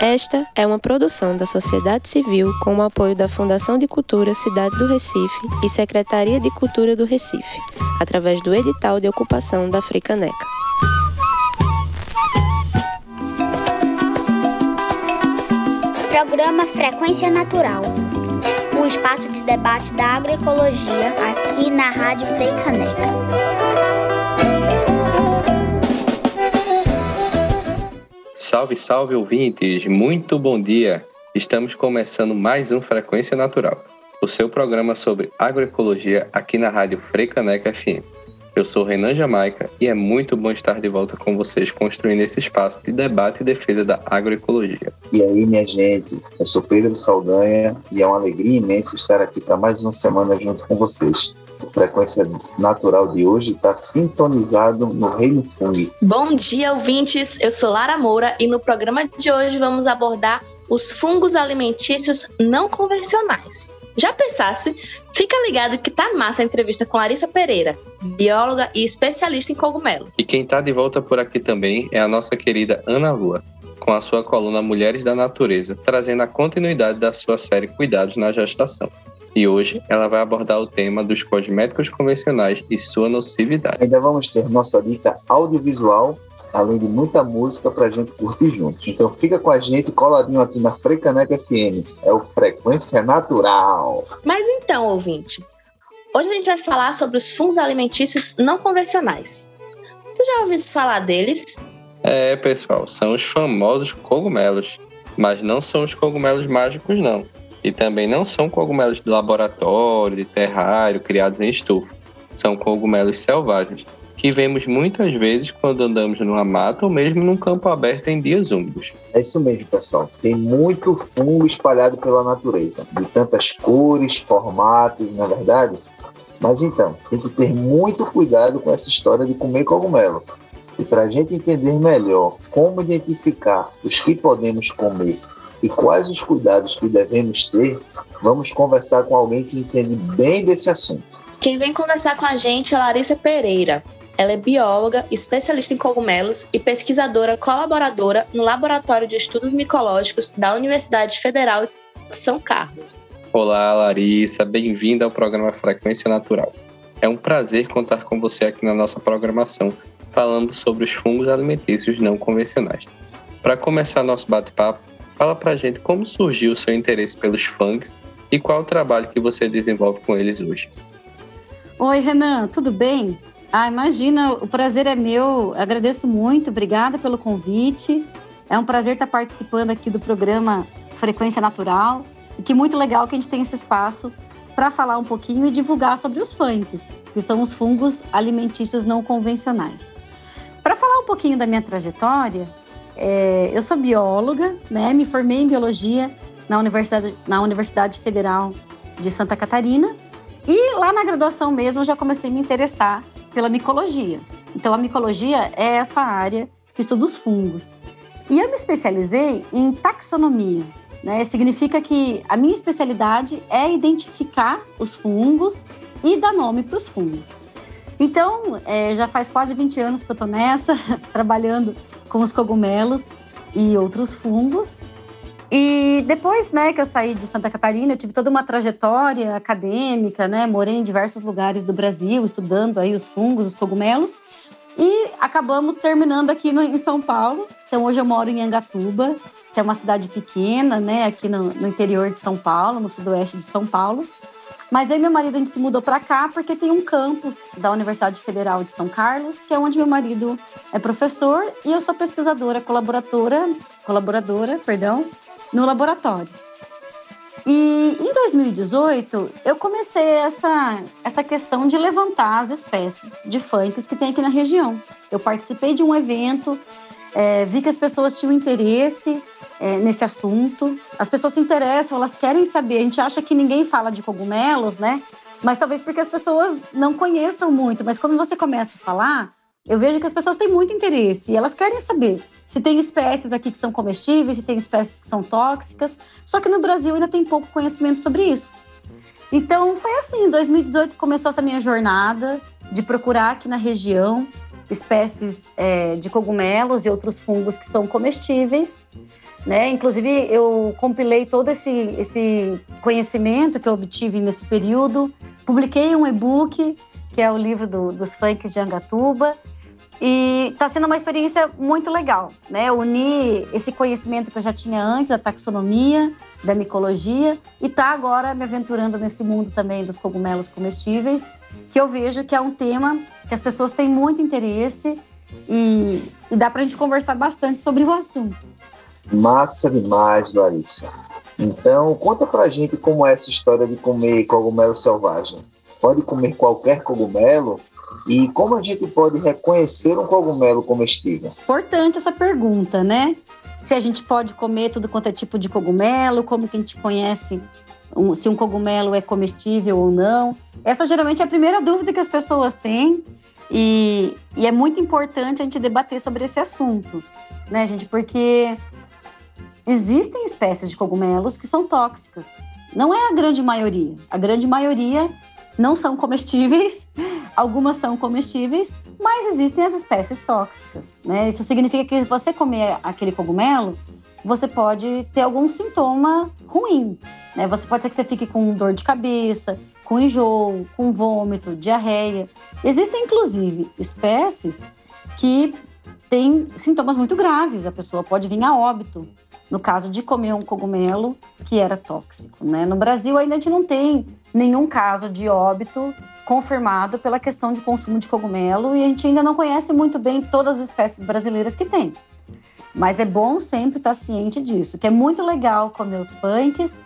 Esta é uma produção da sociedade civil com o apoio da Fundação de Cultura Cidade do Recife e Secretaria de Cultura do Recife, através do edital de ocupação da Fricaneca. Programa Frequência Natural. Um espaço de debate da agroecologia aqui na Rádio Frei Salve, salve ouvintes! Muito bom dia! Estamos começando mais um Frequência Natural, o seu programa sobre agroecologia aqui na Rádio Freicaneca FM. Eu sou Renan Jamaica e é muito bom estar de volta com vocês construindo esse espaço de debate e defesa da agroecologia. E aí, minha gente, eu sou Pedro Saldanha e é uma alegria imensa estar aqui para mais uma semana junto com vocês. A frequência natural de hoje está sintonizado no Reino Fung. Bom dia, ouvintes. Eu sou Lara Moura e no programa de hoje vamos abordar os fungos alimentícios não convencionais. Já pensasse? Fica ligado que tá massa a entrevista com Larissa Pereira, bióloga e especialista em cogumelos. E quem está de volta por aqui também é a nossa querida Ana Lua, com a sua coluna Mulheres da Natureza, trazendo a continuidade da sua série Cuidados na Gestação e hoje ela vai abordar o tema dos cosméticos convencionais e sua nocividade. Ainda vamos ter nossa dica audiovisual, além de muita música para a gente curtir juntos. Então fica com a gente coladinho aqui na Frecaneca FM. É o Frequência Natural. Mas então, ouvinte, hoje a gente vai falar sobre os fungos alimentícios não convencionais. Tu já ouviu falar deles? É, pessoal, são os famosos cogumelos, mas não são os cogumelos mágicos não e também não são cogumelos de laboratório, de terrário, criados em estufa. São cogumelos selvagens, que vemos muitas vezes quando andamos numa mata ou mesmo num campo aberto em dias úmidos. É isso mesmo, pessoal. Tem muito fungo espalhado pela natureza, de tantas cores, formatos, na é verdade. Mas então, tem que ter muito cuidado com essa história de comer cogumelo. E para a gente entender melhor como identificar os que podemos comer e quais os cuidados que devemos ter, vamos conversar com alguém que entende bem desse assunto. Quem vem conversar com a gente é Larissa Pereira. Ela é bióloga, especialista em cogumelos e pesquisadora colaboradora no Laboratório de Estudos Micológicos da Universidade Federal de São Carlos. Olá, Larissa, bem-vinda ao programa Frequência Natural. É um prazer contar com você aqui na nossa programação, falando sobre os fungos alimentícios não convencionais. Para começar nosso bate-papo, Fala pra gente como surgiu o seu interesse pelos funks e qual o trabalho que você desenvolve com eles hoje. Oi, Renan, tudo bem? Ah, imagina, o prazer é meu. Agradeço muito, obrigada pelo convite. É um prazer estar participando aqui do programa Frequência Natural. E que muito legal que a gente tem esse espaço para falar um pouquinho e divulgar sobre os funks, que são os fungos alimentícios não convencionais. Para falar um pouquinho da minha trajetória, é, eu sou bióloga, né? Me formei em biologia na Universidade, na Universidade Federal de Santa Catarina. E lá na graduação mesmo eu já comecei a me interessar pela micologia. Então a micologia é essa área que estuda os fungos. E eu me especializei em taxonomia. Né? Significa que a minha especialidade é identificar os fungos e dar nome para os fungos. Então, é, já faz quase 20 anos que eu estou nessa, trabalhando com os cogumelos e outros fungos. E depois, né, que eu saí de Santa Catarina, eu tive toda uma trajetória acadêmica, né, morei em diversos lugares do Brasil, estudando aí os fungos, os cogumelos, e acabamos terminando aqui no, em São Paulo. Então hoje eu moro em Angatuba, que é uma cidade pequena, né, aqui no, no interior de São Paulo, no sudoeste de São Paulo. Mas aí meu marido a gente se mudou para cá porque tem um campus da Universidade Federal de São Carlos, que é onde meu marido é professor e eu sou pesquisadora, colaboradora, colaboradora, perdão, no laboratório. E em 2018 eu comecei essa essa questão de levantar as espécies de funks que tem aqui na região. Eu participei de um evento, é, vi que as pessoas tinham interesse é, nesse assunto. As pessoas se interessam, elas querem saber. A gente acha que ninguém fala de cogumelos, né? Mas talvez porque as pessoas não conheçam muito. Mas quando você começa a falar, eu vejo que as pessoas têm muito interesse e elas querem saber se tem espécies aqui que são comestíveis, se tem espécies que são tóxicas. Só que no Brasil ainda tem pouco conhecimento sobre isso. Então foi assim, em 2018 começou essa minha jornada de procurar aqui na região espécies é, de cogumelos e outros fungos que são comestíveis. Né? Inclusive, eu compilei todo esse, esse conhecimento que eu obtive nesse período, publiquei um e-book, que é o livro do, dos funks de Angatuba, e está sendo uma experiência muito legal, né? Unir esse conhecimento que eu já tinha antes, da taxonomia, da micologia, e tá agora me aventurando nesse mundo também dos cogumelos comestíveis, que eu vejo que é um tema que as pessoas têm muito interesse e, e dá para a gente conversar bastante sobre o assunto. Massa demais, Larissa. Então, conta pra gente como é essa história de comer cogumelo selvagem. Pode comer qualquer cogumelo? E como a gente pode reconhecer um cogumelo comestível? Importante essa pergunta, né? Se a gente pode comer tudo quanto é tipo de cogumelo, como que a gente conhece um, se um cogumelo é comestível ou não. Essa geralmente é a primeira dúvida que as pessoas têm e, e é muito importante a gente debater sobre esse assunto, né, gente? Porque existem espécies de cogumelos que são tóxicas. Não é a grande maioria. A grande maioria não são comestíveis, algumas são comestíveis, mas existem as espécies tóxicas. Né? Isso significa que se você comer aquele cogumelo, você pode ter algum sintoma ruim. Né? Você pode ser que você fique com dor de cabeça, com enjoo, com vômito, diarreia. Existem, inclusive, espécies que têm sintomas muito graves. A pessoa pode vir a óbito no caso de comer um cogumelo que era tóxico. Né? No Brasil, ainda a gente não tem nenhum caso de óbito confirmado pela questão de consumo de cogumelo e a gente ainda não conhece muito bem todas as espécies brasileiras que tem. Mas é bom sempre estar ciente disso, que é muito legal comer os punks,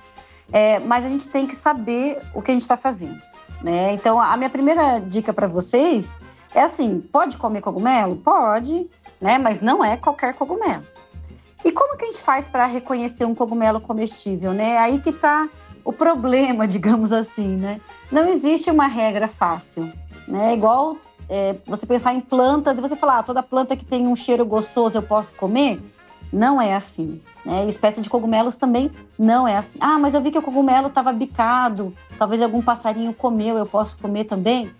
é, mas a gente tem que saber o que a gente está fazendo. Né? Então, a minha primeira dica para vocês é assim: pode comer cogumelo? Pode, né? mas não é qualquer cogumelo. E como que a gente faz para reconhecer um cogumelo comestível, né? Aí que está o problema, digamos assim, né? Não existe uma regra fácil, né? Igual é, você pensar em plantas e você falar, ah, toda planta que tem um cheiro gostoso eu posso comer? Não é assim. Né? Espécie de cogumelos também não é assim. Ah, mas eu vi que o cogumelo estava bicado, talvez algum passarinho comeu, eu posso comer também?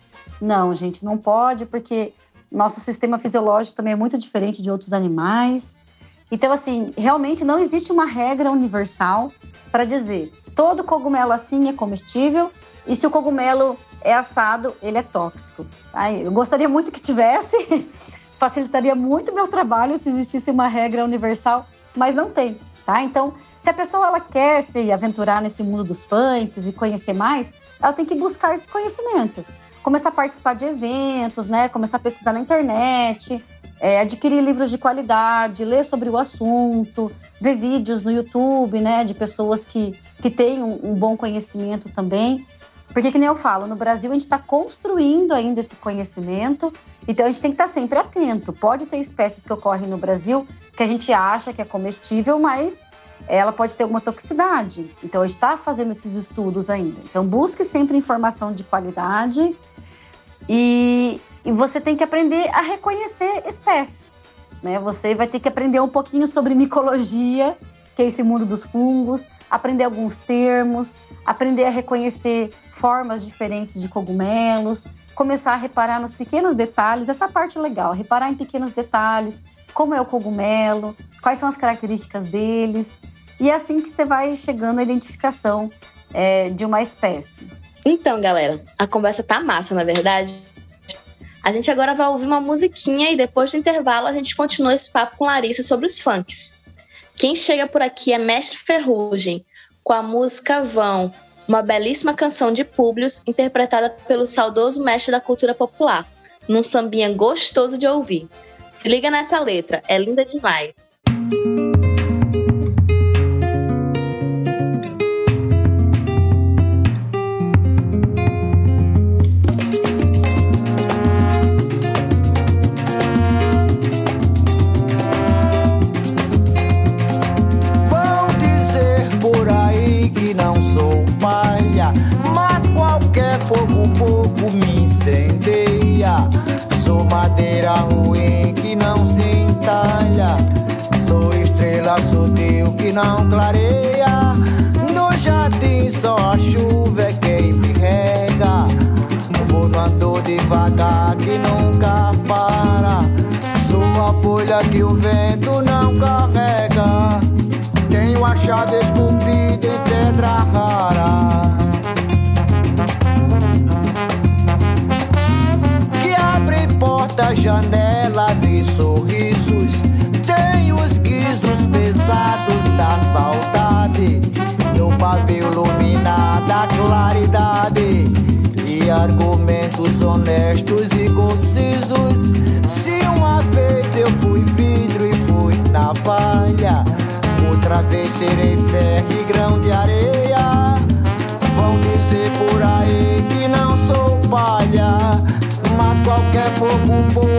Não, gente, não pode, porque nosso sistema fisiológico também é muito diferente de outros animais. Então, assim, realmente não existe uma regra universal para dizer todo cogumelo assim é comestível e se o cogumelo é assado, ele é tóxico. Tá? Eu gostaria muito que tivesse, facilitaria muito meu trabalho se existisse uma regra universal, mas não tem. Tá? Então, se a pessoa ela quer se aventurar nesse mundo dos funks e conhecer mais, ela tem que buscar esse conhecimento. Começar a participar de eventos, né? começar a pesquisar na internet, é, adquirir livros de qualidade, ler sobre o assunto, ver vídeos no YouTube, né, de pessoas que, que têm um, um bom conhecimento também. Porque, que nem eu falo, no Brasil a gente está construindo ainda esse conhecimento, então a gente tem que estar tá sempre atento. Pode ter espécies que ocorrem no Brasil que a gente acha que é comestível, mas ela pode ter alguma toxicidade. Então a gente está fazendo esses estudos ainda. Então busque sempre informação de qualidade e, e você tem que aprender a reconhecer espécies. Né? Você vai ter que aprender um pouquinho sobre micologia, que é esse mundo dos fungos, aprender alguns termos, aprender a reconhecer formas diferentes de cogumelos, começar a reparar nos pequenos detalhes, essa parte é legal, reparar em pequenos detalhes, como é o cogumelo, quais são as características deles, e é assim que você vai chegando à identificação é, de uma espécie. Então, galera, a conversa tá massa, na verdade. A gente agora vai ouvir uma musiquinha e depois do intervalo a gente continua esse papo com Larissa sobre os funks. Quem chega por aqui é Mestre Ferrugem, com a música Vão, uma belíssima canção de Públio interpretada pelo saudoso mestre da cultura popular, num sambinha gostoso de ouvir. Se liga nessa letra, é linda demais. Não clareia. No jardim só a chuva é quem me rega. No andor devagar que nunca para. Sou a folha que o vento não carrega. uma vez esculpida em pedra rara. Que abre portas, janelas e sorrisos. Saudade. No pavio iluminado a claridade. E argumentos honestos e concisos. Se uma vez eu fui vidro e fui navalha Outra vez serei ferro e grão de areia. Vão dizer por aí que não sou palha, mas qualquer fogo pouco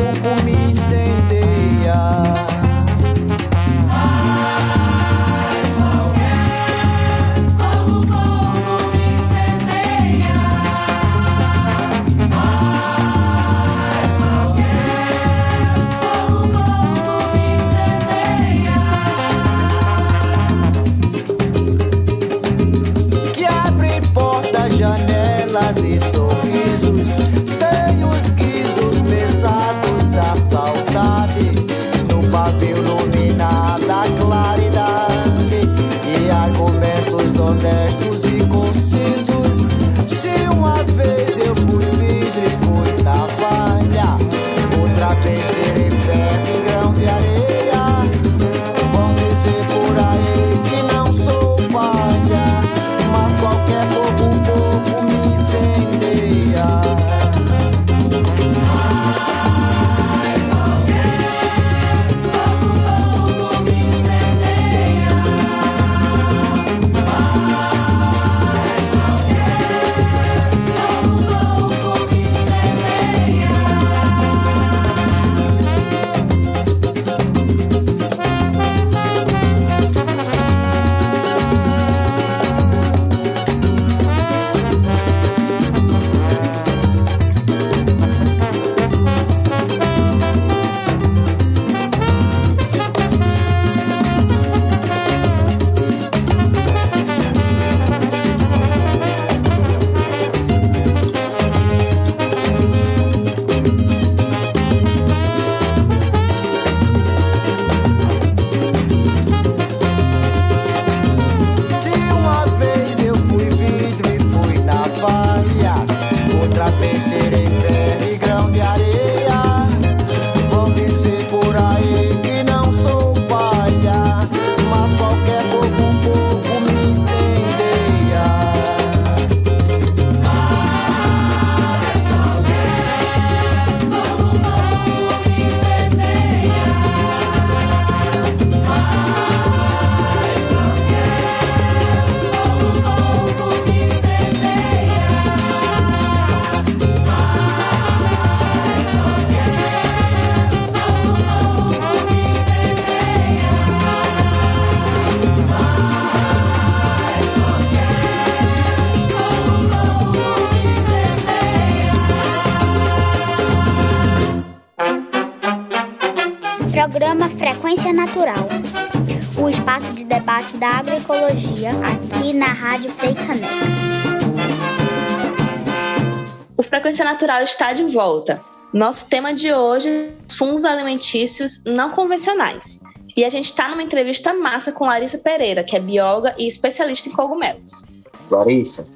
Natural está de volta. Nosso tema de hoje fungos alimentícios não convencionais. E a gente está numa entrevista massa com Larissa Pereira, que é bióloga e especialista em cogumelos. Larissa,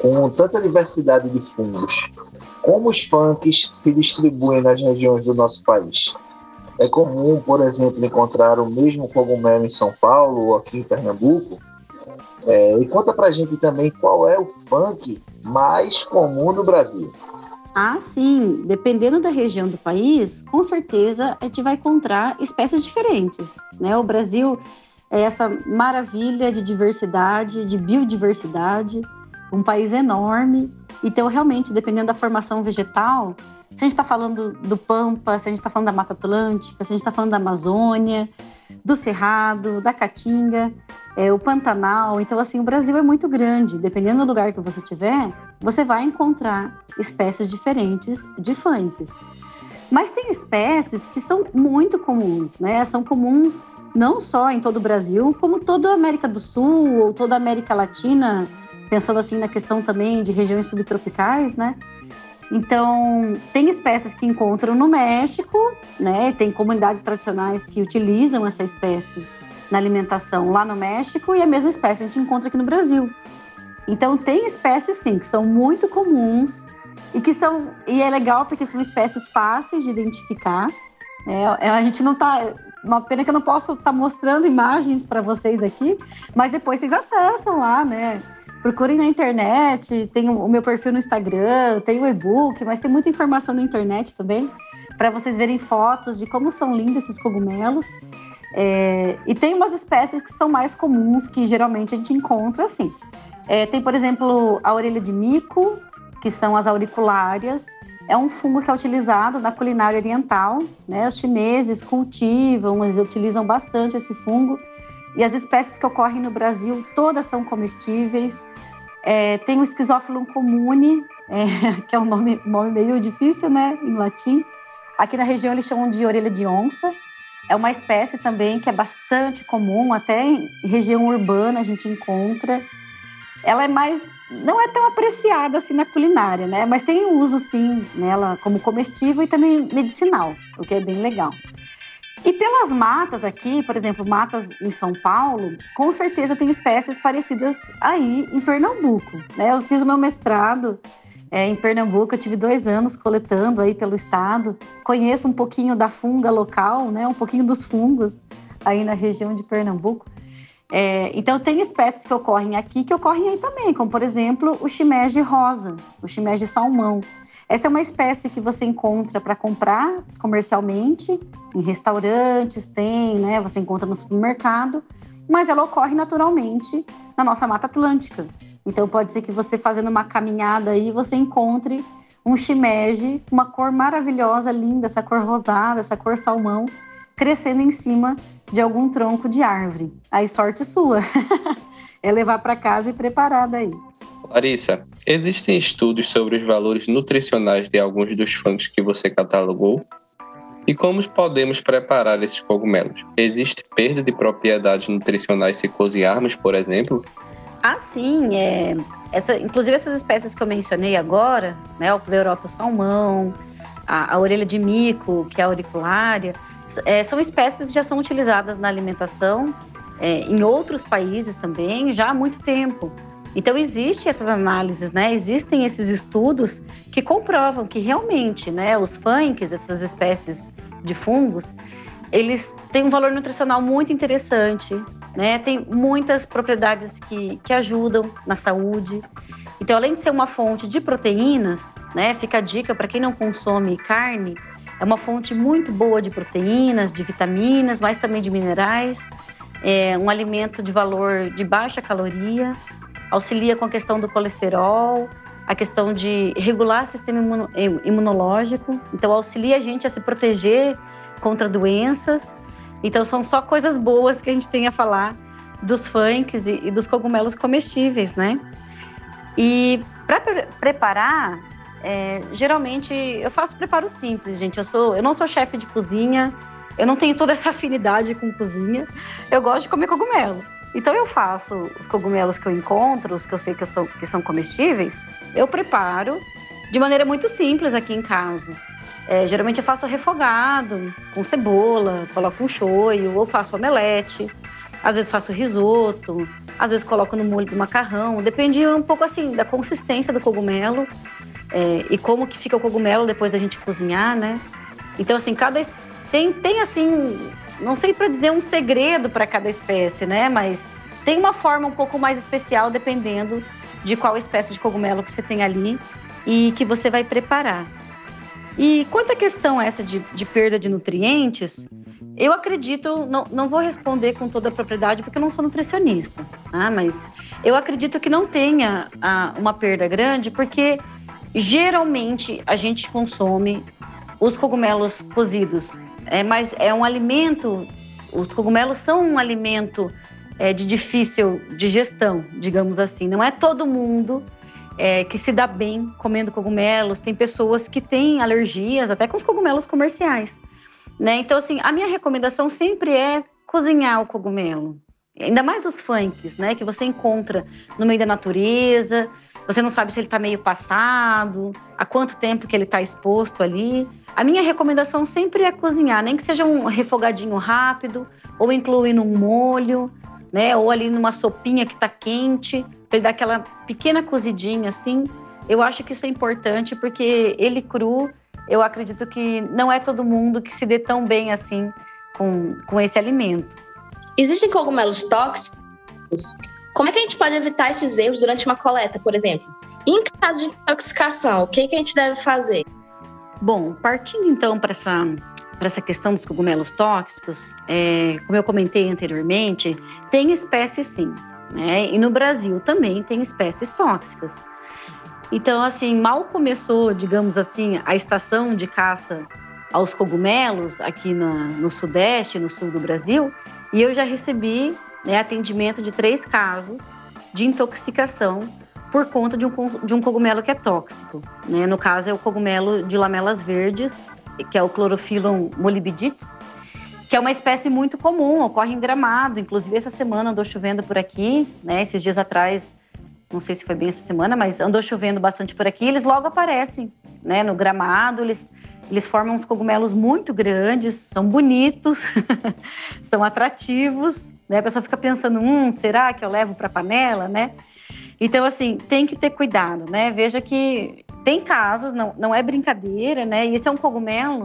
com tanta diversidade de fungos, como os funks se distribuem nas regiões do nosso país? É comum, por exemplo, encontrar o mesmo cogumelo em São Paulo ou aqui em Pernambuco. É, e conta pra gente também qual é o funk mais comum no Brasil. Ah, sim. Dependendo da região do país, com certeza a gente vai encontrar espécies diferentes. Né? O Brasil é essa maravilha de diversidade, de biodiversidade, um país enorme. Então, realmente, dependendo da formação vegetal, se a gente está falando do Pampa, se a gente está falando da Mata Atlântica, se a gente está falando da Amazônia, do Cerrado, da Caatinga, é, o Pantanal. Então, assim, o Brasil é muito grande. Dependendo do lugar que você estiver, você vai encontrar espécies diferentes de funks. Mas tem espécies que são muito comuns, né? São comuns não só em todo o Brasil, como toda a América do Sul ou toda a América Latina, pensando assim na questão também de regiões subtropicais, né? Então, tem espécies que encontram no México, né? Tem comunidades tradicionais que utilizam essa espécie na alimentação lá no México e a mesma espécie a gente encontra aqui no Brasil. Então tem espécies sim que são muito comuns e que são e é legal porque são espécies fáceis de identificar. É, a gente não está uma pena que eu não posso estar tá mostrando imagens para vocês aqui, mas depois vocês acessam lá, né? Procurem na internet, tem o meu perfil no Instagram, tem o e-book, mas tem muita informação na internet também para vocês verem fotos de como são lindos esses cogumelos. É, e tem umas espécies que são mais comuns, que geralmente a gente encontra assim. É, tem, por exemplo, a orelha de mico, que são as auriculárias. É um fungo que é utilizado na culinária oriental. Né? Os chineses cultivam, eles utilizam bastante esse fungo. E as espécies que ocorrem no Brasil, todas são comestíveis. É, tem o Schizophyllum comune, é, que é um nome, nome meio difícil, né, em latim. Aqui na região eles chamam de orelha de onça. É uma espécie também que é bastante comum, até em região urbana a gente encontra. Ela é mais, não é tão apreciada assim na culinária, né? Mas tem uso sim nela como comestível e também medicinal, o que é bem legal. E pelas matas aqui, por exemplo, matas em São Paulo, com certeza tem espécies parecidas aí em Pernambuco. Né? Eu fiz o meu mestrado é, em Pernambuco, eu tive dois anos coletando aí pelo estado, conheço um pouquinho da funga local, né? um pouquinho dos fungos aí na região de Pernambuco. É, então, tem espécies que ocorrem aqui que ocorrem aí também, como por exemplo o chimege rosa, o chimege salmão. Essa é uma espécie que você encontra para comprar comercialmente, em restaurantes, tem, né? Você encontra no supermercado, mas ela ocorre naturalmente na nossa Mata Atlântica. Então pode ser que você fazendo uma caminhada aí você encontre um shimeji, uma cor maravilhosa, linda, essa cor rosada, essa cor salmão, crescendo em cima de algum tronco de árvore. Aí sorte sua. é levar para casa e preparar daí. Larissa, existem estudos sobre os valores nutricionais de alguns dos fungos que você catalogou? E como podemos preparar esses cogumelos? Existe perda de propriedades nutricionais se cozinharmos, por exemplo? Ah, sim. É, essa, inclusive essas espécies que eu mencionei agora, né, o pleuropo salmão, a, a orelha de mico, que é a auriculária, é, são espécies que já são utilizadas na alimentação é, em outros países também já há muito tempo. Então existem essas análises, né? Existem esses estudos que comprovam que realmente, né, os funks, essas espécies de fungos, eles têm um valor nutricional muito interessante, né? Tem muitas propriedades que, que ajudam na saúde. Então, além de ser uma fonte de proteínas, né? Fica a dica para quem não consome carne, é uma fonte muito boa de proteínas, de vitaminas, mas também de minerais. É um alimento de valor de baixa caloria auxilia com a questão do colesterol, a questão de regular o sistema imunológico, então auxilia a gente a se proteger contra doenças. Então são só coisas boas que a gente tem a falar dos funks e, e dos cogumelos comestíveis, né? E para pre preparar, é, geralmente eu faço preparo simples, gente. Eu sou, eu não sou chefe de cozinha, eu não tenho toda essa afinidade com cozinha. Eu gosto de comer cogumelo. Então eu faço os cogumelos que eu encontro, os que eu sei que, eu sou, que são comestíveis, eu preparo de maneira muito simples aqui em casa. É, geralmente eu faço refogado, com cebola, coloco um shoyu, ou faço omelete, às vezes faço risoto, às vezes coloco no molho do macarrão, depende um pouco assim da consistência do cogumelo é, e como que fica o cogumelo depois da gente cozinhar, né? Então assim, cada tem, tem assim não sei para dizer um segredo para cada espécie, né? Mas tem uma forma um pouco mais especial dependendo de qual espécie de cogumelo que você tem ali e que você vai preparar. E quanto à questão essa de, de perda de nutrientes, eu acredito, não, não vou responder com toda a propriedade porque eu não sou nutricionista, tá? mas eu acredito que não tenha a, uma perda grande porque geralmente a gente consome os cogumelos cozidos é, mas é um alimento, os cogumelos são um alimento é, de difícil digestão, digamos assim. Não é todo mundo é, que se dá bem comendo cogumelos. Tem pessoas que têm alergias até com os cogumelos comerciais. Né? Então, assim, a minha recomendação sempre é cozinhar o cogumelo. Ainda mais os funks, né? Que você encontra no meio da natureza. Você não sabe se ele está meio passado, há quanto tempo que ele está exposto ali. A minha recomendação sempre é cozinhar, nem que seja um refogadinho rápido, ou incluir num molho, né? Ou ali numa sopinha que está quente, para ele dar aquela pequena cozidinha assim. Eu acho que isso é importante porque ele cru, eu acredito que não é todo mundo que se dê tão bem assim com, com esse alimento. Existem cogumelos tóxicos? Como é que a gente pode evitar esses erros durante uma coleta, por exemplo? em caso de intoxicação, o que, que a gente deve fazer? Bom, partindo então para essa, essa questão dos cogumelos tóxicos, é, como eu comentei anteriormente, tem espécies sim, né? E no Brasil também tem espécies tóxicas. Então, assim, mal começou, digamos assim, a estação de caça aos cogumelos aqui no, no Sudeste, no Sul do Brasil, e eu já recebi né, atendimento de três casos de intoxicação por conta de um, de um cogumelo que é tóxico. Né? No caso, é o cogumelo de lamelas verdes, que é o Chlorophyllum molybdites, que é uma espécie muito comum, ocorre em gramado. Inclusive, essa semana andou chovendo por aqui, né? esses dias atrás, não sei se foi bem essa semana, mas andou chovendo bastante por aqui. Eles logo aparecem né? no gramado, eles, eles formam uns cogumelos muito grandes, são bonitos, são atrativos. Né? A pessoa fica pensando, hum, será que eu levo para panela, né? Então, assim, tem que ter cuidado, né? Veja que tem casos, não, não é brincadeira, né? E esse é um cogumelo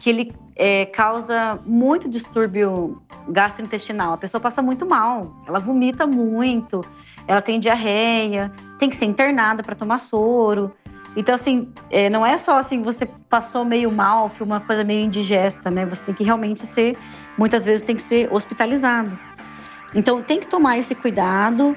que ele é, causa muito distúrbio gastrointestinal. A pessoa passa muito mal, ela vomita muito, ela tem diarreia, tem que ser internada para tomar soro. Então, assim, é, não é só assim, você passou meio mal, foi uma coisa meio indigesta, né? Você tem que realmente ser, muitas vezes tem que ser hospitalizado. Então, tem que tomar esse cuidado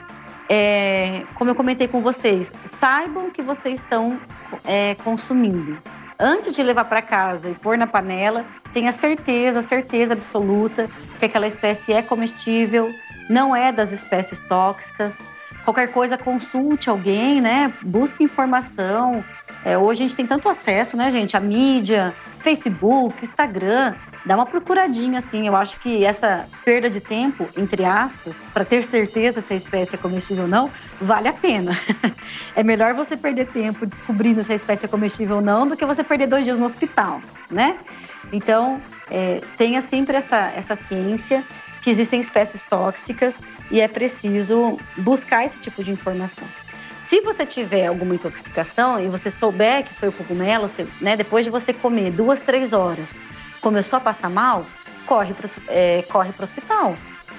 é, como eu comentei com vocês, saibam que vocês estão é, consumindo. Antes de levar para casa e pôr na panela, tenha certeza, certeza absoluta que aquela espécie é comestível, não é das espécies tóxicas. Qualquer coisa, consulte alguém, né? Busque informação. É, hoje a gente tem tanto acesso, né, gente? A mídia, Facebook, Instagram dá uma procuradinha, assim. Eu acho que essa perda de tempo, entre aspas, para ter certeza se a espécie é comestível ou não, vale a pena. é melhor você perder tempo descobrindo se a espécie é comestível ou não do que você perder dois dias no hospital, né? Então, é, tenha sempre essa, essa ciência que existem espécies tóxicas e é preciso buscar esse tipo de informação. Se você tiver alguma intoxicação e você souber que foi o cogumelo, você, né, depois de você comer duas, três horas, começou a passar mal, corre para é, o hospital,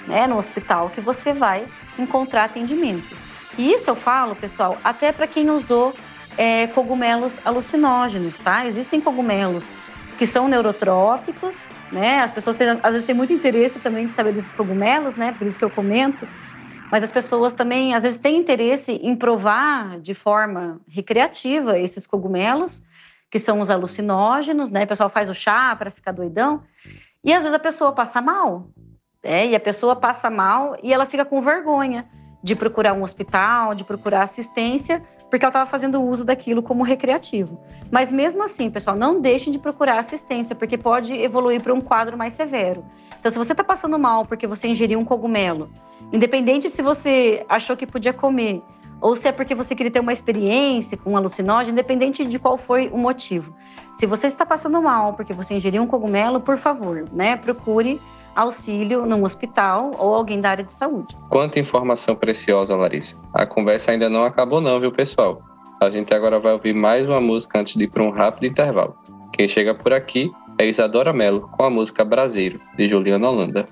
né? No hospital que você vai encontrar atendimento. E isso eu falo, pessoal, até para quem usou é, cogumelos alucinógenos, tá? Existem cogumelos que são neurotrópicos, né? As pessoas têm, às vezes têm muito interesse também de saber desses cogumelos, né? Por isso que eu comento. Mas as pessoas também, às vezes, têm interesse em provar de forma recreativa esses cogumelos que são os alucinógenos, né? O pessoal faz o chá para ficar doidão. E às vezes a pessoa passa mal, né? E a pessoa passa mal e ela fica com vergonha de procurar um hospital, de procurar assistência, porque ela estava fazendo uso daquilo como recreativo. Mas mesmo assim, pessoal, não deixem de procurar assistência, porque pode evoluir para um quadro mais severo. Então, se você está passando mal porque você ingeriu um cogumelo, independente se você achou que podia comer ou se é porque você queria ter uma experiência com um alucinógeno, independente de qual foi o motivo. Se você está passando mal porque você ingeriu um cogumelo, por favor, né, procure auxílio num hospital ou alguém da área de saúde. Quanta informação preciosa, Larissa. A conversa ainda não acabou não, viu, pessoal? A gente agora vai ouvir mais uma música antes de ir para um rápido intervalo. Quem chega por aqui é Isadora Mello com a música Braseiro, de Juliana Holanda.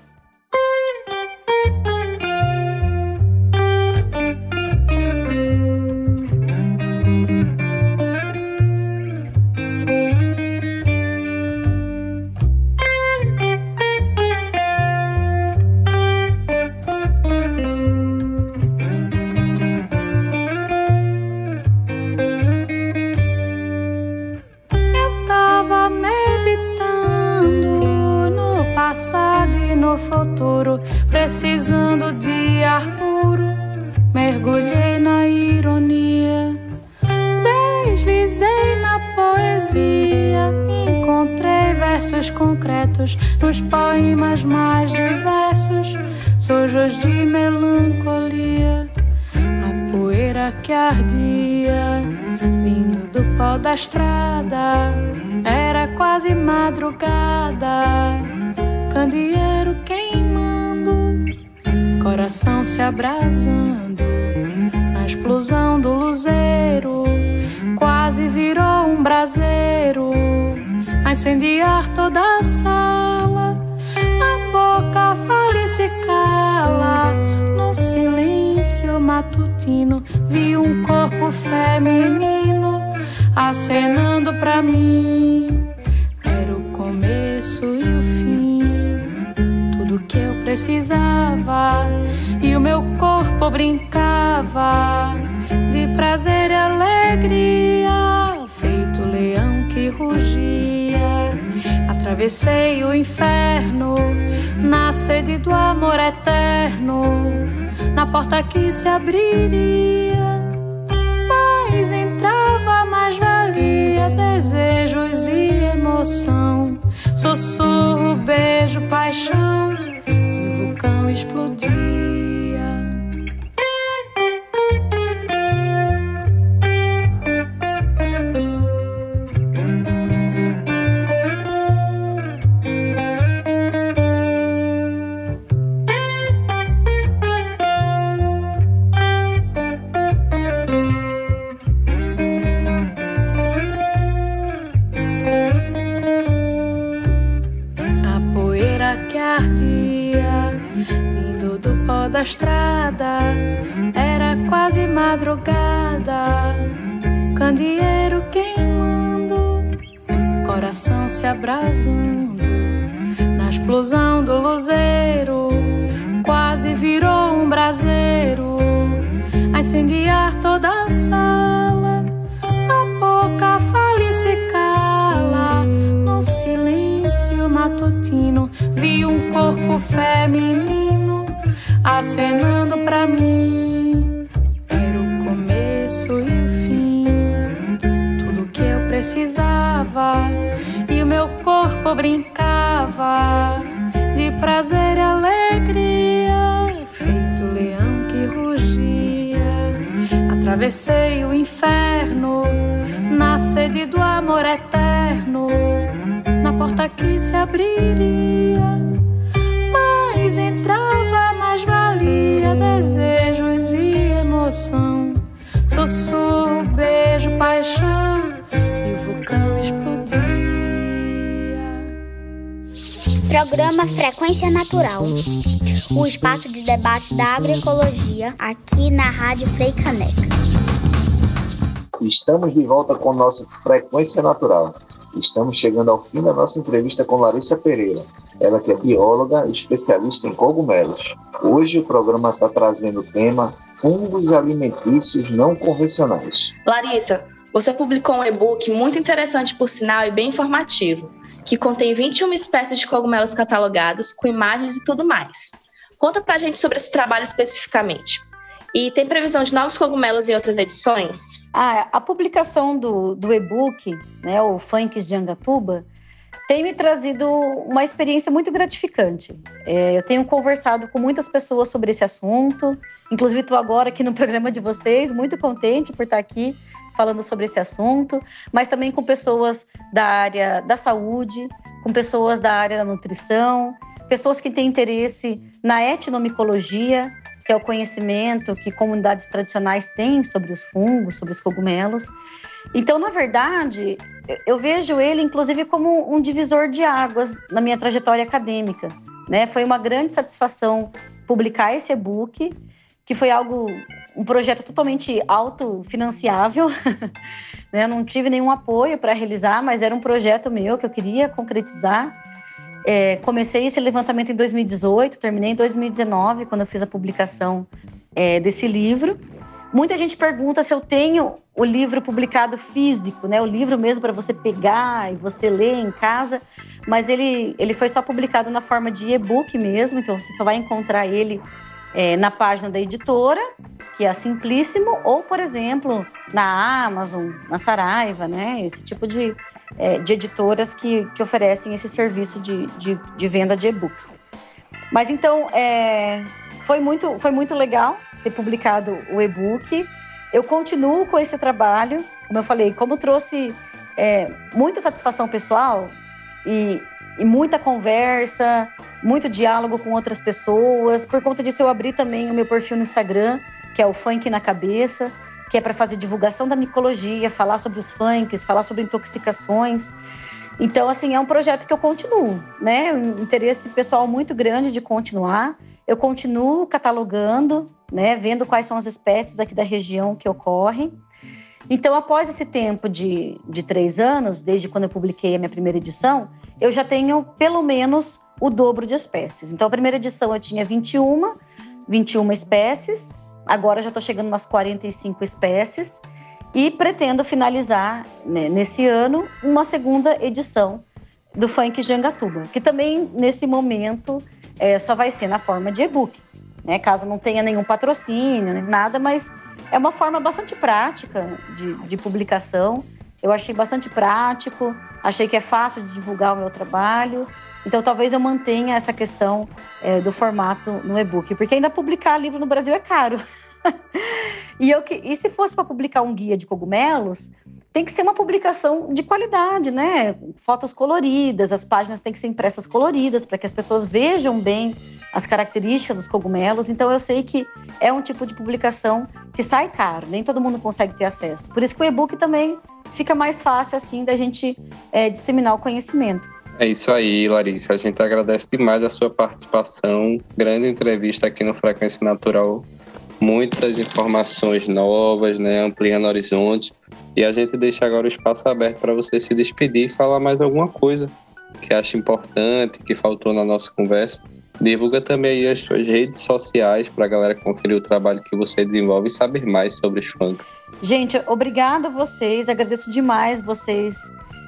Precisando de ar puro, mergulhei na ironia, deslizei na poesia, encontrei versos concretos nos poemas mais diversos, sujos de melancolia, a poeira que ardia, vindo do pó da estrada, era quase madrugada, candeeiro queimando, coração se abrasando, na explosão do luzeiro, quase virou um braseiro, a incendiar toda a sala, a boca fala e se cala, no silêncio matutino, vi um corpo feminino acenando pra mim. Era o começo precisava. E o meu corpo brincava de prazer e alegria, feito leão que rugia. Atravessei o inferno na sede do amor eterno, na porta que se abriria. Mas entrava mais valia desejos e emoção, sussurro, beijo, paixão, vulcão explodia. Da agroecologia aqui na Rádio Frei Caneca. Estamos de volta com o nosso Frequência Natural. Estamos chegando ao fim da nossa entrevista com Larissa Pereira, ela que é bióloga e especialista em cogumelos. Hoje o programa está trazendo o tema Fungos alimentícios não convencionais. Larissa, você publicou um e-book muito interessante, por sinal, e bem informativo, que contém 21 espécies de cogumelos catalogados, com imagens e tudo mais. Conta pra gente sobre esse trabalho especificamente. E tem previsão de novos cogumelos em outras edições? Ah, a publicação do, do e-book, né, o Funks de Angatuba, tem me trazido uma experiência muito gratificante. É, eu tenho conversado com muitas pessoas sobre esse assunto, inclusive estou agora aqui no programa de vocês, muito contente por estar aqui falando sobre esse assunto, mas também com pessoas da área da saúde, com pessoas da área da nutrição, pessoas que têm interesse na etnomicologia, que é o conhecimento que comunidades tradicionais têm sobre os fungos, sobre os cogumelos. Então, na verdade, eu vejo ele, inclusive, como um divisor de águas na minha trajetória acadêmica. Né? Foi uma grande satisfação publicar esse e-book, que foi algo, um projeto totalmente autofinanciável. né? Não tive nenhum apoio para realizar, mas era um projeto meu que eu queria concretizar. É, comecei esse levantamento em 2018, terminei em 2019, quando eu fiz a publicação é, desse livro. Muita gente pergunta se eu tenho o livro publicado físico, né? O livro mesmo para você pegar e você ler em casa, mas ele, ele foi só publicado na forma de e-book mesmo, então você só vai encontrar ele é, na página da editora, que é a Simplíssimo, ou, por exemplo, na Amazon, na Saraiva, né? Esse tipo de, é, de editoras que, que oferecem esse serviço de, de, de venda de e-books. Mas então, é, foi, muito, foi muito legal ter publicado o e-book. eu continuo com esse trabalho, como eu falei, como trouxe é, muita satisfação pessoal e, e muita conversa, muito diálogo com outras pessoas. Por conta disso, eu abri também o meu perfil no Instagram, que é o Funk na Cabeça, que é para fazer divulgação da micologia, falar sobre os funks, falar sobre intoxicações. Então, assim, é um projeto que eu continuo, né? Um interesse pessoal muito grande de continuar. Eu continuo catalogando, né? Vendo quais são as espécies aqui da região que ocorrem. Então, após esse tempo de, de três anos, desde quando eu publiquei a minha primeira edição, eu já tenho pelo menos o dobro de espécies. Então, a primeira edição eu tinha 21, 21 espécies, agora já estou chegando umas 45 espécies. E pretendo finalizar né, nesse ano uma segunda edição do Funk Jangatuba, que também nesse momento é, só vai ser na forma de e-book, né, caso não tenha nenhum patrocínio, nada, mas é uma forma bastante prática de, de publicação. Eu achei bastante prático, achei que é fácil de divulgar o meu trabalho. Então, talvez eu mantenha essa questão é, do formato no e-book, porque ainda publicar livro no Brasil é caro. e, eu, e se fosse para publicar um guia de cogumelos, tem que ser uma publicação de qualidade, né? Fotos coloridas, as páginas têm que ser impressas coloridas para que as pessoas vejam bem as características dos cogumelos. Então eu sei que é um tipo de publicação que sai caro, nem todo mundo consegue ter acesso. Por isso que o e-book também fica mais fácil assim da gente é, disseminar o conhecimento. É isso aí, Larissa. A gente agradece demais a sua participação. Grande entrevista aqui no Frequência Natural muitas informações novas, né, ampliando horizontes. E a gente deixa agora o espaço aberto para você se despedir e falar mais alguma coisa que acha importante, que faltou na nossa conversa. Divulga também as suas redes sociais para a galera conferir o trabalho que você desenvolve e saber mais sobre os funks. Gente, obrigada a vocês, agradeço demais vocês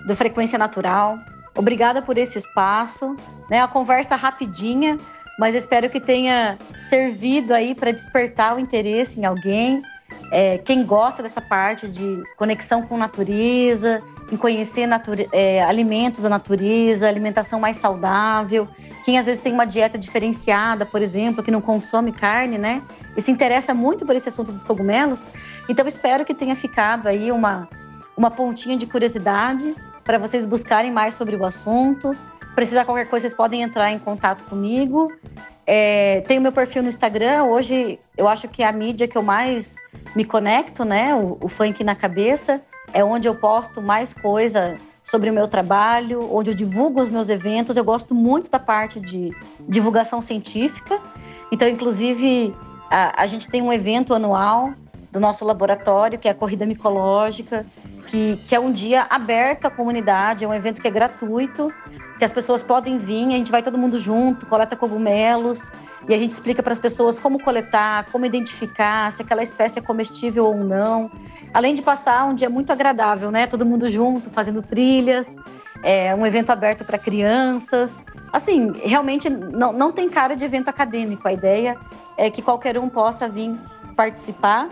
do Frequência Natural. Obrigada por esse espaço, né? A conversa rapidinha, mas espero que tenha servido aí para despertar o interesse em alguém. É, quem gosta dessa parte de conexão com natureza, em conhecer é, alimentos da natureza, alimentação mais saudável, quem às vezes tem uma dieta diferenciada, por exemplo, que não consome carne, né? E se interessa muito por esse assunto dos cogumelos. Então, espero que tenha ficado aí uma, uma pontinha de curiosidade para vocês buscarem mais sobre o assunto. Precisar qualquer coisa, vocês podem entrar em contato comigo. É, tem o meu perfil no Instagram. Hoje eu acho que é a mídia que eu mais me conecto, né? O, o funk na cabeça. É onde eu posto mais coisa sobre o meu trabalho, onde eu divulgo os meus eventos. Eu gosto muito da parte de divulgação científica. Então, inclusive, a, a gente tem um evento anual do nosso laboratório, que é a Corrida Micológica, que, que é um dia aberto à comunidade, é um evento que é gratuito, que as pessoas podem vir, a gente vai todo mundo junto, coleta cogumelos e a gente explica para as pessoas como coletar, como identificar se aquela espécie é comestível ou não. Além de passar um dia muito agradável, né? Todo mundo junto, fazendo trilhas, é um evento aberto para crianças. Assim, realmente não, não tem cara de evento acadêmico. A ideia é que qualquer um possa vir participar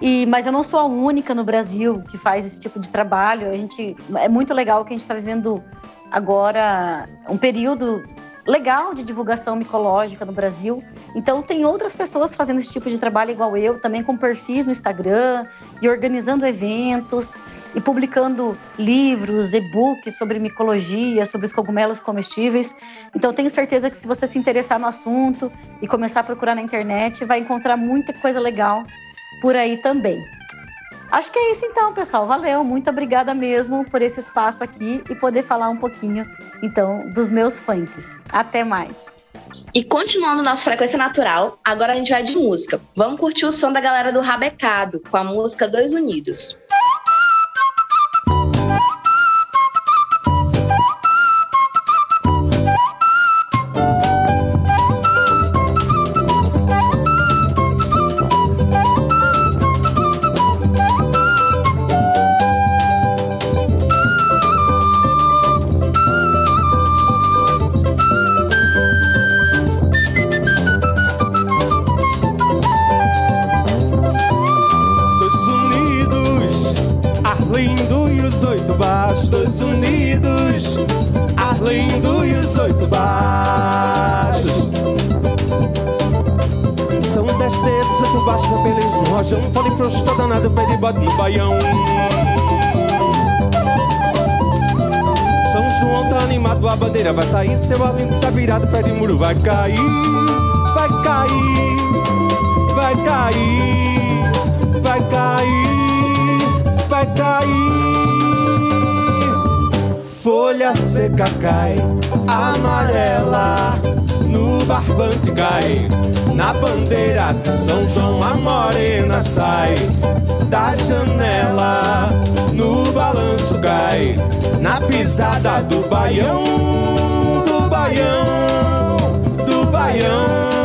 e, mas eu não sou a única no Brasil que faz esse tipo de trabalho. A gente, é muito legal que a gente está vivendo agora um período legal de divulgação micológica no Brasil. Então tem outras pessoas fazendo esse tipo de trabalho igual eu, também com perfis no Instagram e organizando eventos e publicando livros, e-books sobre micologia, sobre os cogumelos comestíveis. Então tenho certeza que se você se interessar no assunto e começar a procurar na internet, vai encontrar muita coisa legal por aí também. Acho que é isso então, pessoal. Valeu, muito obrigada mesmo por esse espaço aqui e poder falar um pouquinho, então, dos meus funks. Até mais. E continuando nossa frequência natural, agora a gente vai de música. Vamos curtir o som da galera do Rabecado com a música Dois Unidos. Animado, a bandeira vai sair. Seu aliento tá virado, pé de muro vai cair. Vai cair, vai cair, vai cair, vai cair. Folha seca cai, amarela, no barbante cai. Na bandeira de São João a morena sai da janela, no balanço cai. Na pisada do baião, do baião, do baião,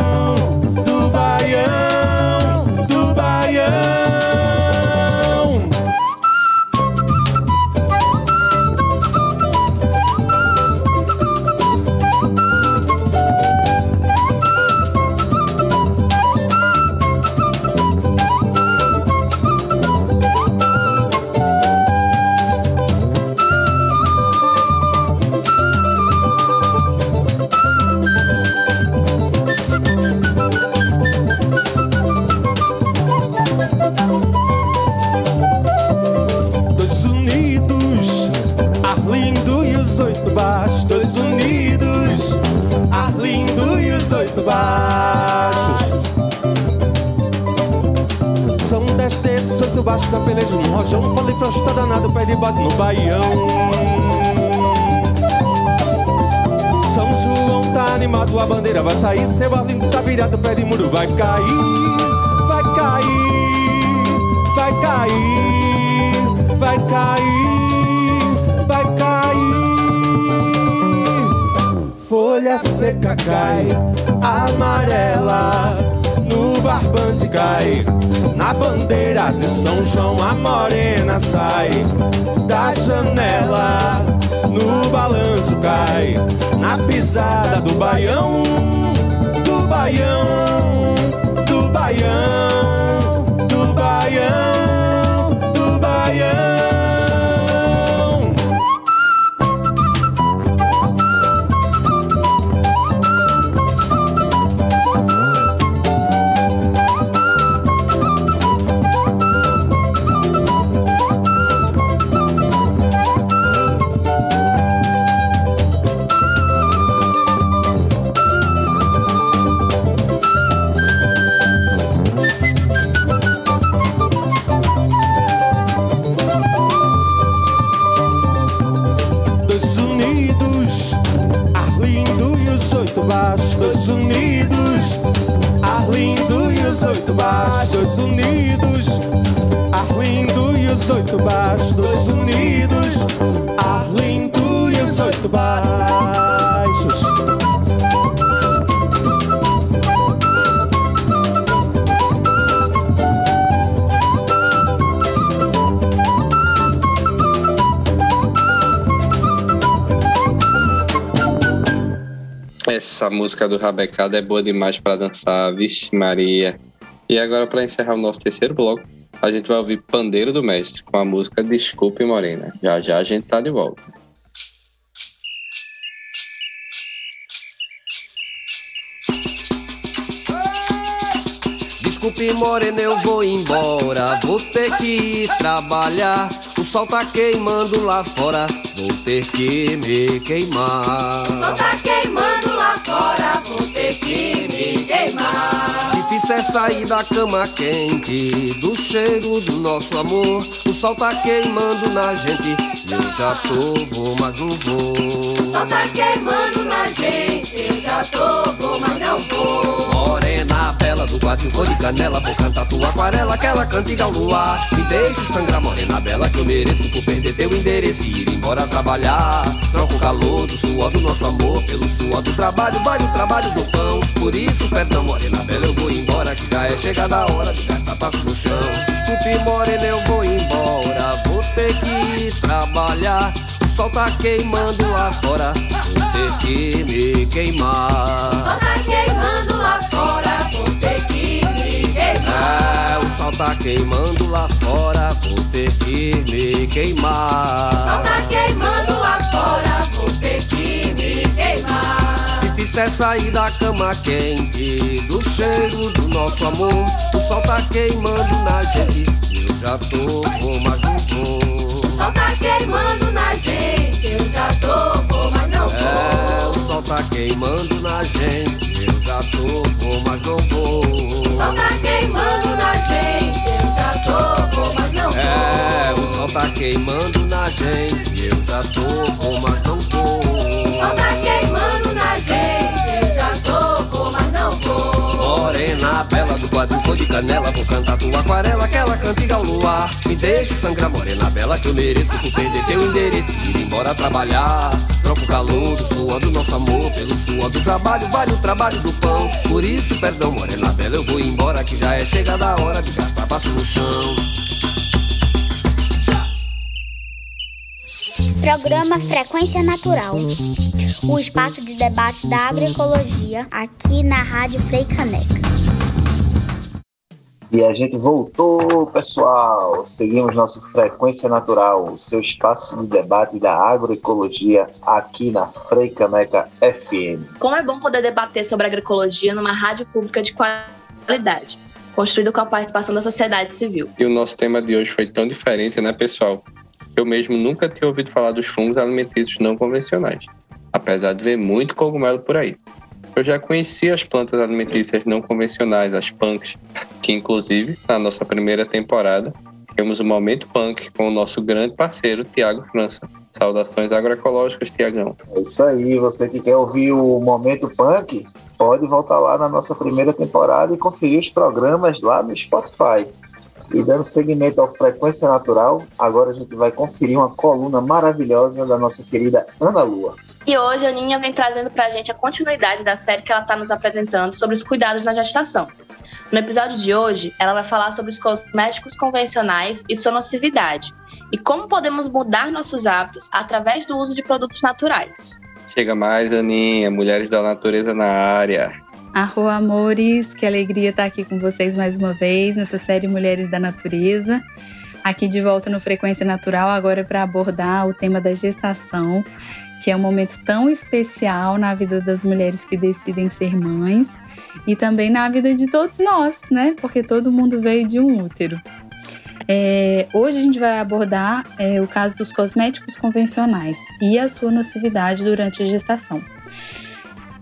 baixos da peleja no rojão. Falei frouxo, tá danado, pé de bode no baião. São João tá animado, a bandeira vai sair. Seu Arlindo tá virado, pé de muro vai cair. Vai cair, vai cair, vai cair, vai cair. Folha seca cai, amarela, barbante cai. Na bandeira de São João a morena sai da janela, no balanço cai. Na pisada do baião, do baião, do baião, do baião, oito baixos. Dois unidos, Arlindo e os oito baixos. Unidos, Arlindo e os oito baixos. Essa música do Rabecada é boa demais para dançar, vixe Maria. E agora, para encerrar o nosso terceiro bloco, a gente vai ouvir Pandeiro do Mestre com a música Desculpe Morena. Já já a gente tá de volta. Desculpe, morena, eu vou embora. Vou ter que ir trabalhar. O sol tá queimando lá fora. Vou ter que me queimar. Só tá queimando Sair da cama quente, do cheiro do nosso amor. O sol tá queimando na gente. Eu já tô, vou, mas não vou. Só tá queimando na gente, eu já tô, vou, mas não vou. Quatro, cor de canela Vou cantar tua aquarela, aquela cantiga ao luar Me deixe sangrar, morena bela Que eu mereço por perder teu endereço E ir embora trabalhar. Troca o calor do suor do nosso amor Pelo suor do trabalho, vale o trabalho do pão. Por isso, perdão, morena bela Eu vou embora, que já é chegada a hora De gastar passo no chão. Desculpe, morena, eu vou embora Vou ter que ir trabalhar. O sol tá queimando lá fora Vou ter que me queimar. Só tá queimando lá fora, tá queimando lá fora, vou ter que me queimar. tá queimando lá fora, vou ter que me queimar. Difícil é sair da cama quente, do cheiro do nosso amor. O sol tá queimando na gente. Eu já tô bom, mas não vou. O sol tá queimando na gente. Eu já tô bom, mas não vou. É, o sol tá queimando na gente. Eu já tô bom, mas não vou. O sol tá queimando na gente. É, o sol tá queimando na gente. Eu já tô bom, mas não vou. O sol tá queimando na gente. Eu já tô bom, mas não vou. Morena, bela do quadril, cor de canela Vou cantar tua aquarela, aquela cantiga ao luar Me deixa sangrar, morena bela Que eu mereço por perder teu endereço Ir embora trabalhar Troca o calor do suor do nosso amor Pelo suor do trabalho, vale o trabalho do pão Por isso, perdão, morena bela Eu vou embora que já é chegada a hora De gastar passo no chão Programa Frequência Natural. O espaço de debate da agroecologia aqui na Rádio Frei Caneca. E a gente voltou, pessoal. Seguimos nosso Frequência Natural, o seu espaço de debate da agroecologia aqui na Frei Caneca FM. Como é bom poder debater sobre agroecologia numa rádio pública de qualidade, construída com a participação da sociedade civil. E o nosso tema de hoje foi tão diferente, né, pessoal? Eu mesmo nunca tinha ouvido falar dos fungos alimentícios não convencionais, apesar de ver muito cogumelo por aí. Eu já conhecia as plantas alimentícias não convencionais, as punks, que inclusive, na nossa primeira temporada, temos o Momento Punk com o nosso grande parceiro, Tiago França. Saudações agroecológicas, Tiagão. É isso aí, você que quer ouvir o Momento Punk, pode voltar lá na nossa primeira temporada e conferir os programas lá no Spotify. E dando seguimento ao Frequência Natural, agora a gente vai conferir uma coluna maravilhosa da nossa querida Ana Lua. E hoje a Aninha vem trazendo pra gente a continuidade da série que ela está nos apresentando sobre os cuidados na gestação. No episódio de hoje, ela vai falar sobre os cosméticos convencionais e sua nocividade, e como podemos mudar nossos hábitos através do uso de produtos naturais. Chega mais, Aninha, Mulheres da Natureza na área. Arro, amores, que alegria estar aqui com vocês mais uma vez nessa série Mulheres da Natureza. Aqui de volta no Frequência Natural, agora para abordar o tema da gestação, que é um momento tão especial na vida das mulheres que decidem ser mães e também na vida de todos nós, né? Porque todo mundo veio de um útero. É, hoje a gente vai abordar é, o caso dos cosméticos convencionais e a sua nocividade durante a gestação.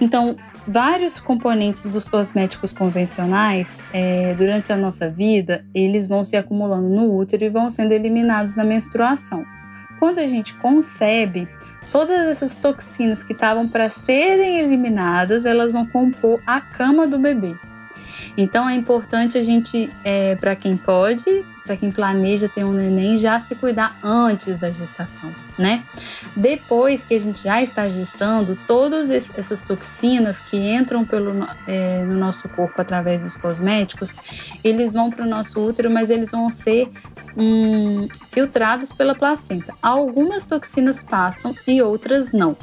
Então, vários componentes dos cosméticos convencionais, é, durante a nossa vida, eles vão se acumulando no útero e vão sendo eliminados na menstruação. Quando a gente concebe, todas essas toxinas que estavam para serem eliminadas, elas vão compor a cama do bebê. Então é importante a gente, é, para quem pode, para quem planeja ter um neném, já se cuidar antes da gestação, né? Depois que a gente já está gestando, todas essas toxinas que entram pelo, é, no nosso corpo através dos cosméticos, eles vão para o nosso útero, mas eles vão ser hum, filtrados pela placenta. Algumas toxinas passam e outras não.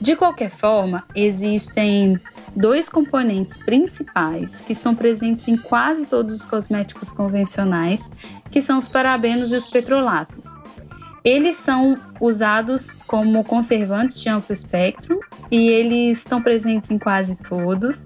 De qualquer forma, existem dois componentes principais que estão presentes em quase todos os cosméticos convencionais, que são os parabenos e os petrolatos. Eles são usados como conservantes de amplo espectro e eles estão presentes em quase todos.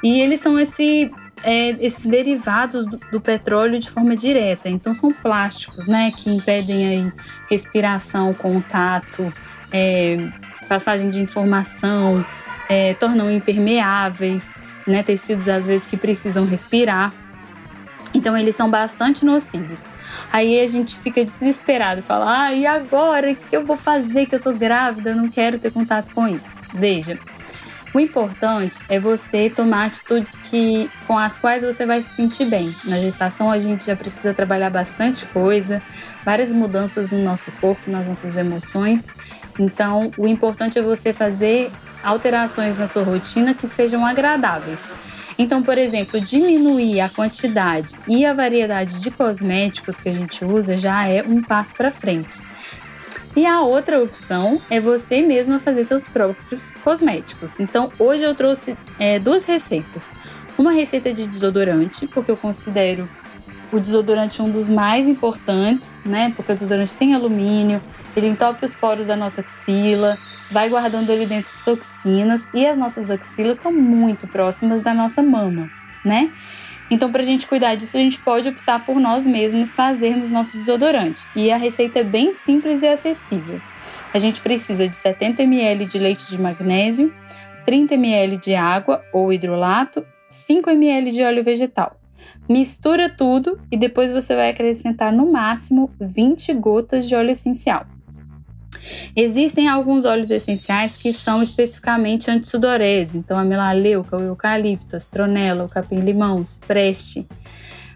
E eles são esse, é, esses derivados do, do, petróleo de forma direta. Então são plásticos, né, que impedem aí respiração, contato, é, passagem de informação, é, tornam impermeáveis, né, tecidos às vezes que precisam respirar. Então eles são bastante nocivos. Aí a gente fica desesperado fala: ah, e agora? O que eu vou fazer que eu tô grávida? Não quero ter contato com isso. Veja, o importante é você tomar atitudes que, com as quais você vai se sentir bem. Na gestação a gente já precisa trabalhar bastante coisa, várias mudanças no nosso corpo, nas nossas emoções. Então, o importante é você fazer alterações na sua rotina que sejam agradáveis. Então, por exemplo, diminuir a quantidade e a variedade de cosméticos que a gente usa já é um passo para frente. E a outra opção é você mesma fazer seus próprios cosméticos. Então, hoje eu trouxe é, duas receitas. Uma receita de desodorante, porque eu considero o desodorante um dos mais importantes, né? Porque o desodorante tem alumínio, ele entope os poros da nossa axila, vai guardando ali dentro toxinas e as nossas axilas estão muito próximas da nossa mama. né? Então, para a gente cuidar disso, a gente pode optar por nós mesmos fazermos nosso desodorante. E a receita é bem simples e acessível. A gente precisa de 70 ml de leite de magnésio, 30 ml de água ou hidrolato, 5 ml de óleo vegetal. Mistura tudo e depois você vai acrescentar no máximo 20 gotas de óleo essencial. Existem alguns óleos essenciais que são especificamente antissudorese, então a melaleuca, o eucalipto, a citronela, o capim-limão, o cipreste.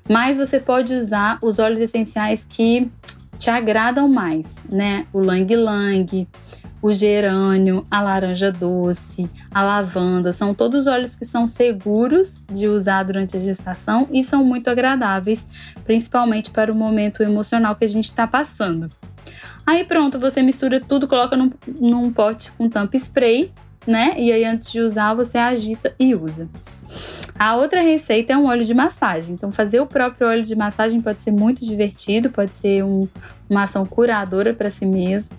Mas você pode usar os óleos essenciais que te agradam mais, né? O lang-lang, o gerânio, a laranja doce, a lavanda, são todos óleos que são seguros de usar durante a gestação e são muito agradáveis, principalmente para o momento emocional que a gente está passando. Aí pronto, você mistura tudo, coloca num, num pote com tampa spray, né? E aí antes de usar, você agita e usa. A outra receita é um óleo de massagem. Então, fazer o próprio óleo de massagem pode ser muito divertido, pode ser um, uma ação curadora para si mesmo.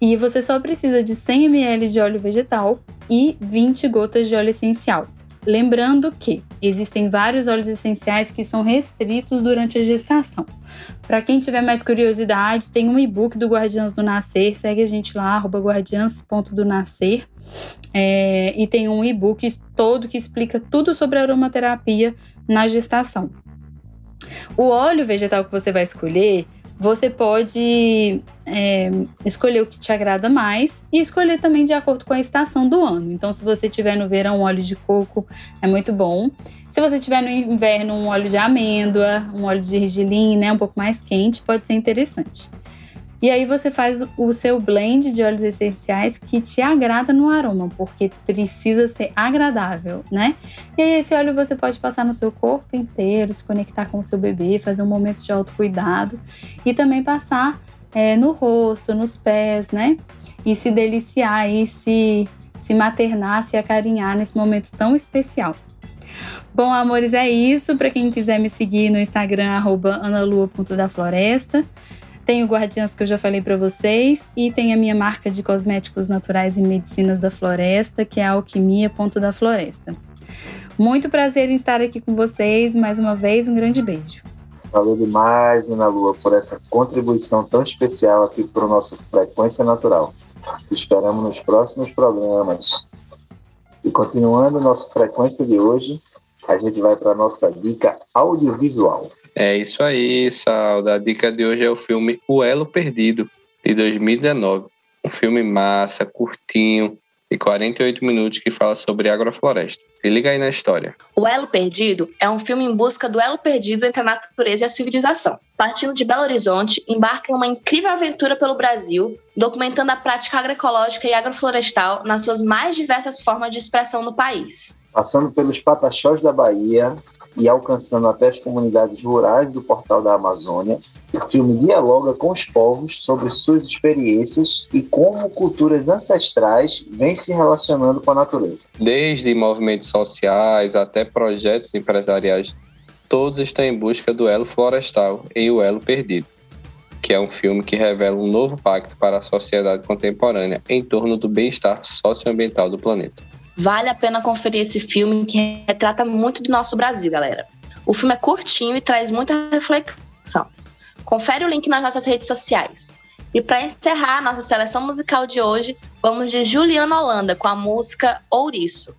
E você só precisa de 100 ml de óleo vegetal e 20 gotas de óleo essencial. Lembrando que existem vários óleos essenciais que são restritos durante a gestação. Para quem tiver mais curiosidade, tem um e-book do Guardiãs do Nascer, segue a gente lá, guardiãs.donascer. É, e tem um e-book todo que explica tudo sobre aromaterapia na gestação. O óleo vegetal que você vai escolher, você pode é, escolher o que te agrada mais e escolher também de acordo com a estação do ano. Então, se você tiver no verão óleo de coco, é muito bom. Se você tiver no inverno um óleo de amêndoa, um óleo de gergelim, né, um pouco mais quente, pode ser interessante. E aí você faz o seu blend de óleos essenciais que te agrada no aroma, porque precisa ser agradável, né? E aí esse óleo você pode passar no seu corpo inteiro, se conectar com o seu bebê, fazer um momento de autocuidado e também passar é, no rosto, nos pés, né? E se deliciar e se, se maternar, se acarinhar nesse momento tão especial. Bom, amores, é isso. Para quem quiser me seguir no Instagram, analua.dafloresta. Tem o Guardiãs que eu já falei para vocês e tem a minha marca de cosméticos naturais e medicinas da floresta, que é a Alquimia Ponto da Floresta. Muito prazer em estar aqui com vocês. Mais uma vez, um grande beijo. Valeu demais, Ana Lua, por essa contribuição tão especial aqui para o nosso Frequência Natural. Te esperamos nos próximos programas. E continuando nossa frequência de hoje, a gente vai para a nossa dica audiovisual. É isso aí, Salda. A dica de hoje é o filme O Elo Perdido, de 2019. Um filme massa, curtinho, de 48 minutos que fala sobre agrofloresta. Se liga aí na história. O Elo Perdido é um filme em busca do elo perdido entre a natureza e a civilização. Partindo de Belo Horizonte, embarca em uma incrível aventura pelo Brasil, documentando a prática agroecológica e agroflorestal nas suas mais diversas formas de expressão no país. Passando pelos pataxós da Bahia, e alcançando até as comunidades rurais do Portal da Amazônia, o filme dialoga com os povos sobre suas experiências e como culturas ancestrais vêm se relacionando com a natureza. Desde movimentos sociais até projetos empresariais, todos estão em busca do elo florestal em O Elo Perdido, que é um filme que revela um novo pacto para a sociedade contemporânea em torno do bem-estar socioambiental do planeta. Vale a pena conferir esse filme que retrata muito do nosso Brasil, galera. O filme é curtinho e traz muita reflexão. Confere o link nas nossas redes sociais. E para encerrar a nossa seleção musical de hoje, vamos de Juliana Holanda com a música Ouriço.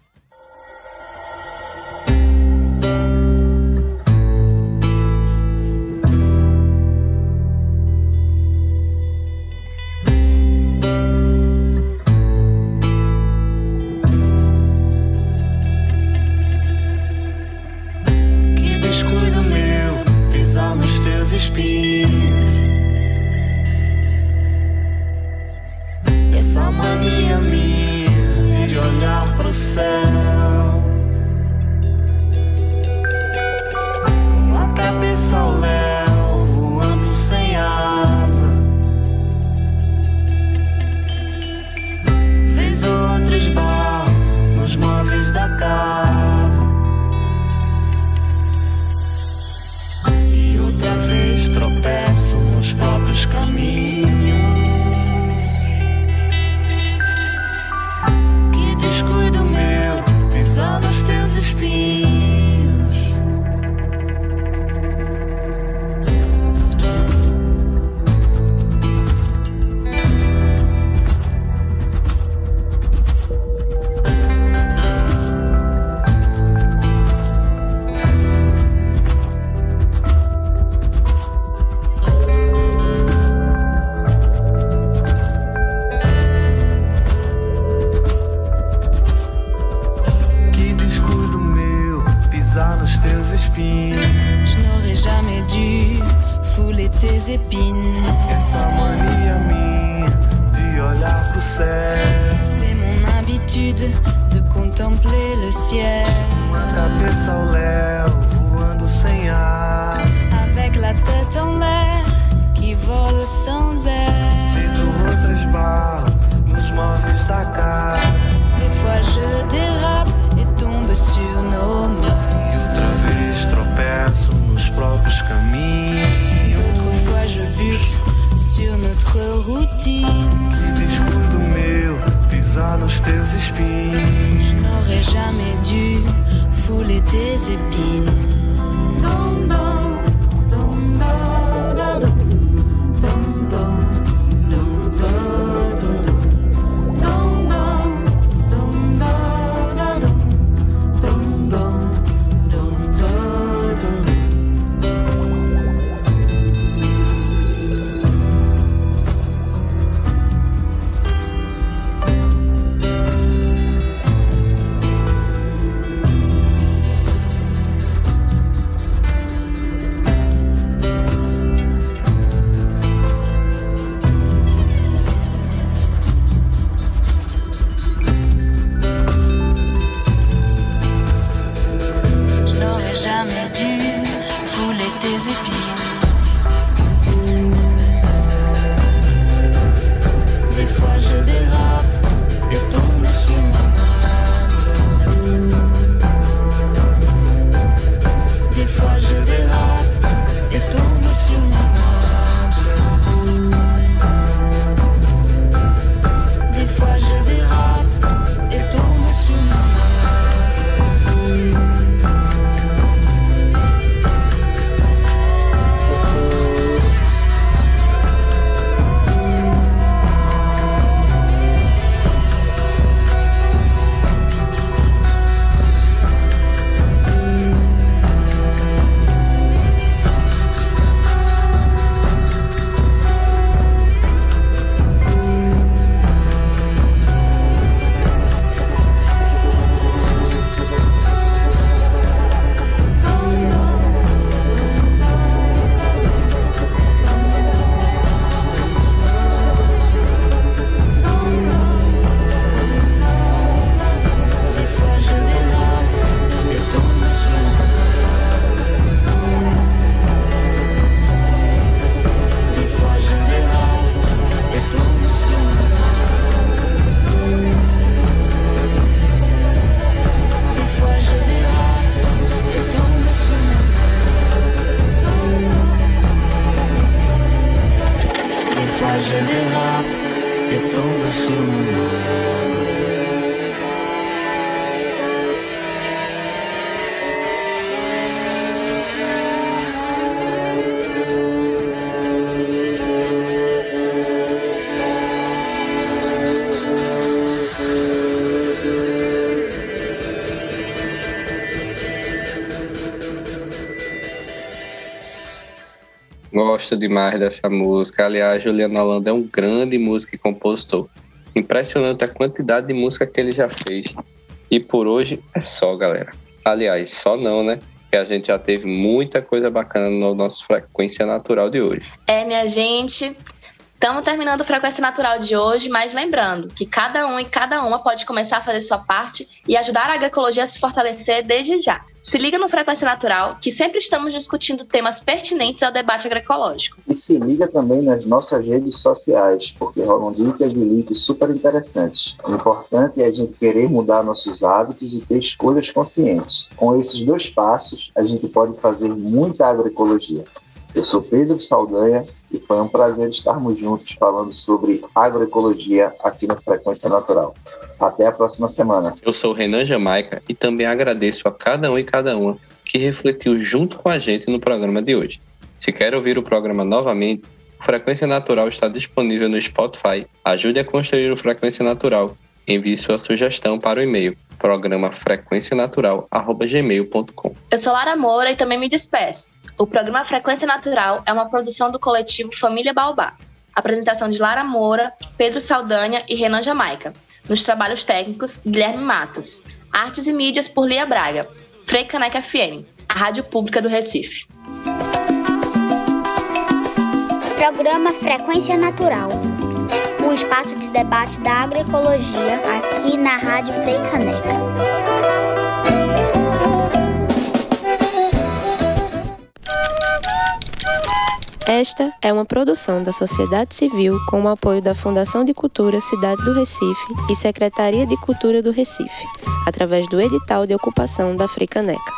Je n'aurais jamais dû fouler tes épines. Gosto demais dessa música. Aliás, Juliano Holanda é um grande músico e compositor. Impressionante a quantidade de música que ele já fez. E por hoje é só, galera. Aliás, só não, né? Que a gente já teve muita coisa bacana no nosso Frequência Natural de hoje. É, minha gente. Estamos terminando o Frequência Natural de hoje, mas lembrando que cada um e cada uma pode começar a fazer sua parte e ajudar a agroecologia a se fortalecer desde já. Se liga no Frequência Natural, que sempre estamos discutindo temas pertinentes ao debate agroecológico. E se liga também nas nossas redes sociais, porque rolam dicas de links super interessantes. O importante é a gente querer mudar nossos hábitos e ter escolhas conscientes. Com esses dois passos, a gente pode fazer muita agroecologia. Eu sou Pedro Saldanha e foi um prazer estarmos juntos falando sobre agroecologia aqui no Frequência Natural. Até a próxima semana. Eu sou o Renan Jamaica e também agradeço a cada um e cada uma que refletiu junto com a gente no programa de hoje. Se quer ouvir o programa novamente, o Frequência Natural está disponível no Spotify. Ajude a construir o Frequência Natural. Envie sua sugestão para o e-mail programa frequencianatural@gmail.com. Eu sou Lara Moura e também me despeço. O programa Frequência Natural é uma produção do coletivo Família Baobá. Apresentação de Lara Moura, Pedro Saldanha e Renan Jamaica. Nos trabalhos técnicos, Guilherme Matos. Artes e mídias por Lia Braga. Freicaneca FM, a rádio pública do Recife. Programa Frequência Natural. O espaço de debate da agroecologia aqui na Rádio Freicaneca. Esta é uma produção da sociedade civil com o apoio da Fundação de Cultura Cidade do Recife e Secretaria de Cultura do Recife, através do edital de ocupação da Fricaneca.